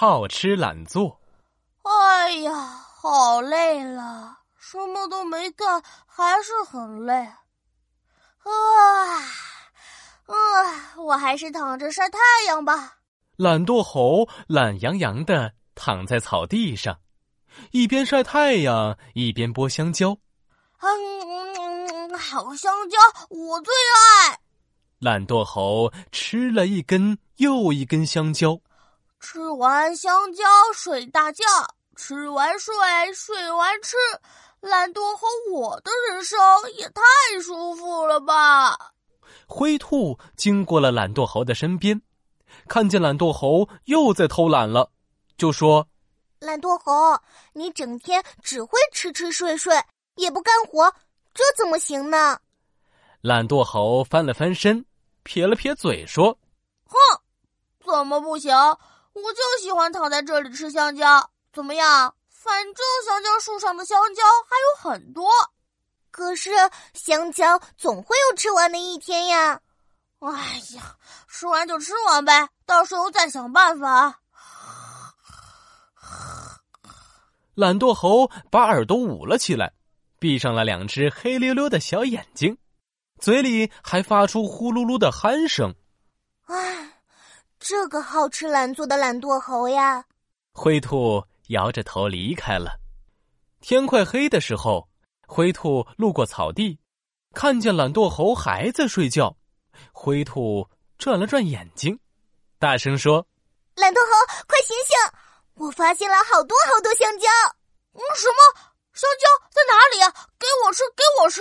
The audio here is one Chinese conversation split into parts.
好吃懒做。哎呀，好累了，什么都没干，还是很累。啊，啊，我还是躺着晒太阳吧。懒惰猴懒洋洋的躺在草地上，一边晒太阳一边剥香蕉。嗯，好香蕉，我最爱。懒惰猴吃了一根又一根香蕉，吃完香蕉睡大觉，吃完睡，睡完吃。懒惰猴，我的人生也太舒服了吧！灰兔经过了懒惰猴的身边。看见懒惰猴又在偷懒了，就说：“懒惰猴，你整天只会吃吃睡睡，也不干活，这怎么行呢？”懒惰猴翻了翻身，撇了撇嘴说：“哼，怎么不行？我就喜欢躺在这里吃香蕉，怎么样？反正香蕉树上的香蕉还有很多。可是香蕉总会有吃完的一天呀。”哎呀，吃完就吃完呗，到时候再想办法。懒惰猴把耳朵捂了起来，闭上了两只黑溜溜的小眼睛，嘴里还发出呼噜噜的鼾声。唉，这个好吃懒做的懒惰猴呀！灰兔摇着头离开了。天快黑的时候，灰兔路过草地，看见懒惰猴还在睡觉。灰兔转了转眼睛，大声说：“懒惰猴，快醒醒！我发现了好多好多香蕉。嗯，什么香蕉在哪里？给我吃，给我吃！”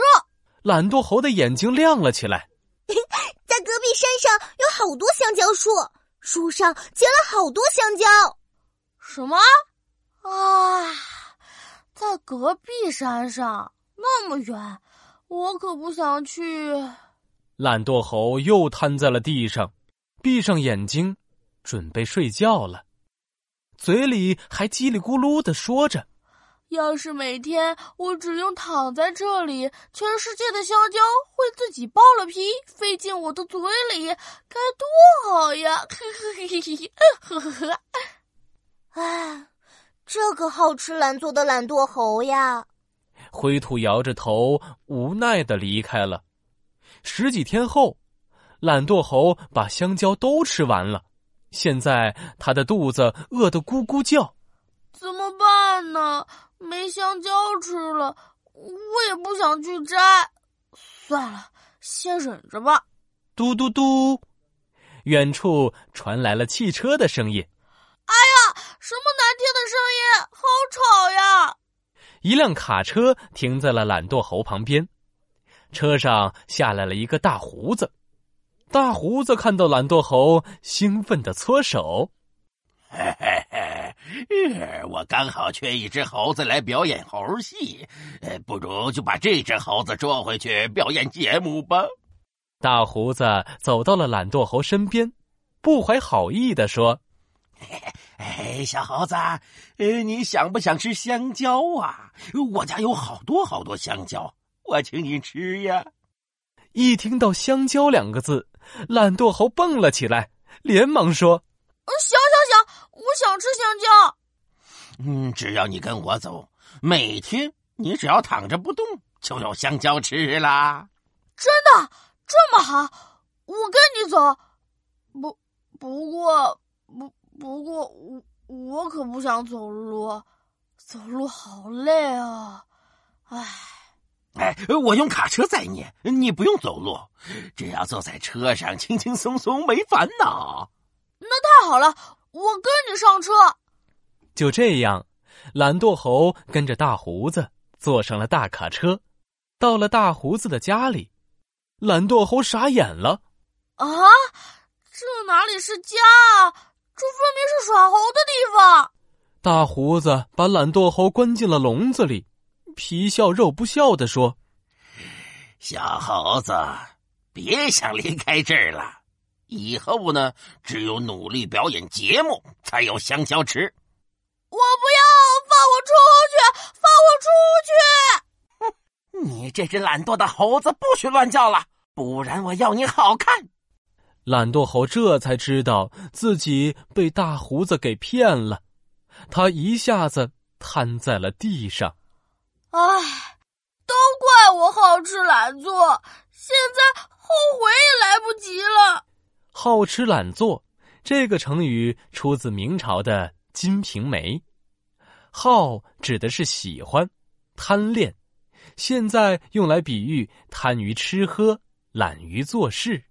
懒惰猴的眼睛亮了起来。在隔壁山上有好多香蕉树，树上结了好多香蕉。什么？啊，在隔壁山上那么远，我可不想去。懒惰猴又瘫在了地上，闭上眼睛，准备睡觉了，嘴里还叽里咕噜的说着：“要是每天我只用躺在这里，全世界的香蕉会自己剥了皮飞进我的嘴里，该多好呀！”呵呵呵呵呵。哎，这个好吃懒做的懒惰猴呀！灰兔摇着头，无奈的离开了。十几天后，懒惰猴把香蕉都吃完了，现在他的肚子饿得咕咕叫。怎么办呢？没香蕉吃了，我也不想去摘。算了，先忍着吧。嘟嘟嘟，远处传来了汽车的声音。哎呀，什么难听的声音，好吵呀！一辆卡车停在了懒惰猴旁边。车上下来了一个大胡子，大胡子看到懒惰猴，兴奋的搓手。嘿嘿嘿，我刚好缺一只猴子来表演猴戏，呃不如就把这只猴子捉回去表演节目吧。大胡子走到了懒惰猴身边，不怀好意的说：“哎，小猴子，呃，你想不想吃香蕉啊？我家有好多好多香蕉。”我请你吃呀！一听到“香蕉”两个字，懒惰猴蹦了起来，连忙说：“行行行，我想吃香蕉。嗯，只要你跟我走，每天你只要躺着不动，就有香蕉吃啦。”真的这么好？我跟你走。不，不过，不，不过，我我可不想走路，走路好累啊！唉。哎，我用卡车载你，你不用走路，只要坐在车上，轻轻松松，没烦恼。那太好了，我跟你上车。就这样，懒惰猴跟着大胡子坐上了大卡车，到了大胡子的家里。懒惰猴傻眼了：“啊，这哪里是家啊？这分明是耍猴的地方！”大胡子把懒惰猴关进了笼子里。皮笑肉不笑的说：“小猴子，别想离开这儿了。以后呢，只有努力表演节目，才有香蕉吃。我不要，放我出去！放我出去！哼，你这只懒惰的猴子，不许乱叫了，不然我要你好看！”懒惰猴这才知道自己被大胡子给骗了，他一下子瘫在了地上。唉，都怪我好吃懒做，现在后悔也来不及了。好吃懒做这个成语出自明朝的《金瓶梅》，好指的是喜欢、贪恋，现在用来比喻贪于吃喝、懒于做事。